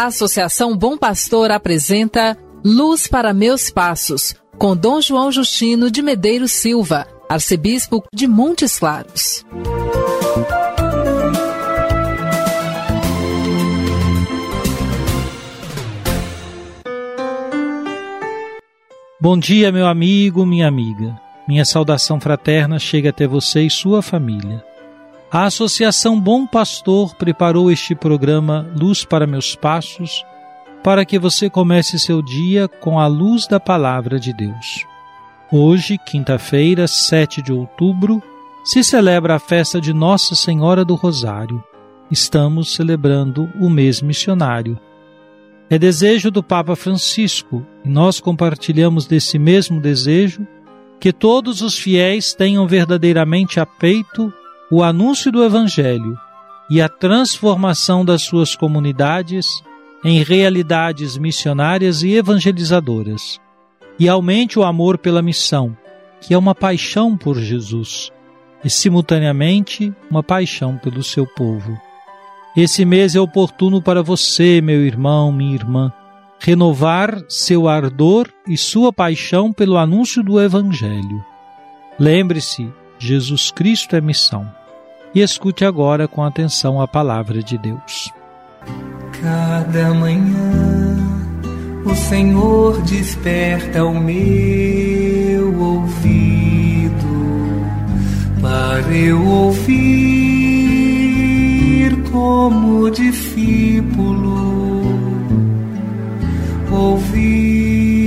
A Associação Bom Pastor apresenta Luz para Meus Passos, com Dom João Justino de Medeiros Silva, arcebispo de Montes Claros. Bom dia, meu amigo, minha amiga. Minha saudação fraterna chega até você e sua família. A Associação Bom Pastor preparou este programa Luz para Meus Passos para que você comece seu dia com a luz da Palavra de Deus. Hoje, quinta-feira, 7 de outubro, se celebra a festa de Nossa Senhora do Rosário. Estamos celebrando o mês missionário. É desejo do Papa Francisco, e nós compartilhamos desse mesmo desejo, que todos os fiéis tenham verdadeiramente a peito o anúncio do Evangelho e a transformação das suas comunidades em realidades missionárias e evangelizadoras, e aumente o amor pela missão, que é uma paixão por Jesus, e simultaneamente uma paixão pelo seu povo. Esse mês é oportuno para você, meu irmão, minha irmã, renovar seu ardor e sua paixão pelo anúncio do Evangelho. Lembre-se, Jesus Cristo é missão. E escute agora com atenção a palavra de Deus. Cada manhã o Senhor desperta o meu ouvido para eu ouvir como discípulo, ouvir,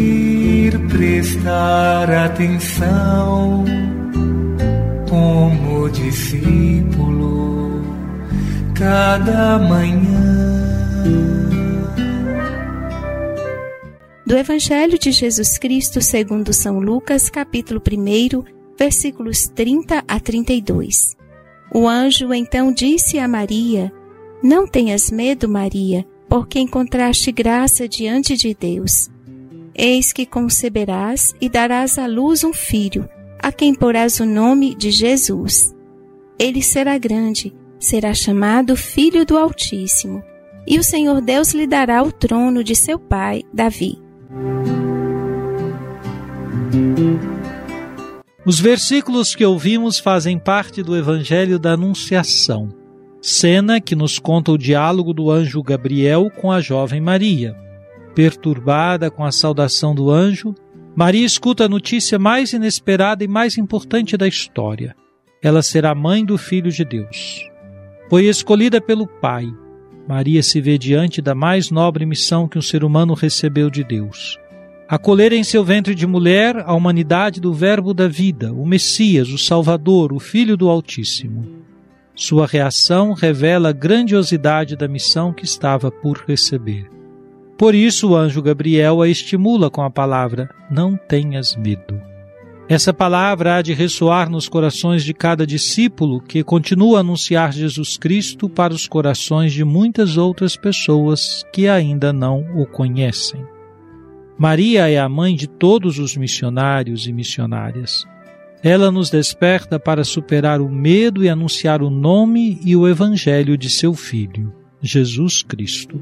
prestar atenção cada manhã. Do Evangelho de Jesus Cristo segundo São Lucas, capítulo 1, versículos 30 a 32. O anjo então disse a Maria: Não tenhas medo, Maria, porque encontraste graça diante de Deus. Eis que conceberás e darás à luz um filho, a quem porás o nome de Jesus. Ele será grande, será chamado Filho do Altíssimo, e o Senhor Deus lhe dará o trono de seu pai, Davi. Os versículos que ouvimos fazem parte do Evangelho da Anunciação, cena que nos conta o diálogo do anjo Gabriel com a jovem Maria. Perturbada com a saudação do anjo, Maria escuta a notícia mais inesperada e mais importante da história. Ela será mãe do Filho de Deus. Foi escolhida pelo Pai. Maria se vê diante da mais nobre missão que um ser humano recebeu de Deus acolher em seu ventre de mulher a humanidade do Verbo da vida, o Messias, o Salvador, o Filho do Altíssimo. Sua reação revela a grandiosidade da missão que estava por receber. Por isso o anjo Gabriel a estimula com a palavra: Não tenhas medo. Essa palavra há de ressoar nos corações de cada discípulo que continua a anunciar Jesus Cristo para os corações de muitas outras pessoas que ainda não o conhecem. Maria é a mãe de todos os missionários e missionárias. Ela nos desperta para superar o medo e anunciar o nome e o evangelho de seu Filho, Jesus Cristo.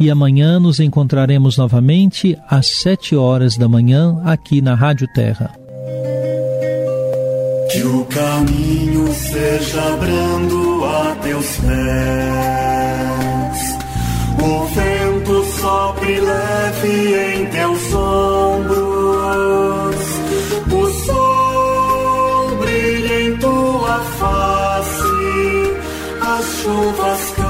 e amanhã nos encontraremos novamente às sete horas da manhã aqui na Rádio Terra. Que o caminho seja brando a teu teus pés. O vento sopre leve em teus ombros. O sol brilha em tua face. As chuvas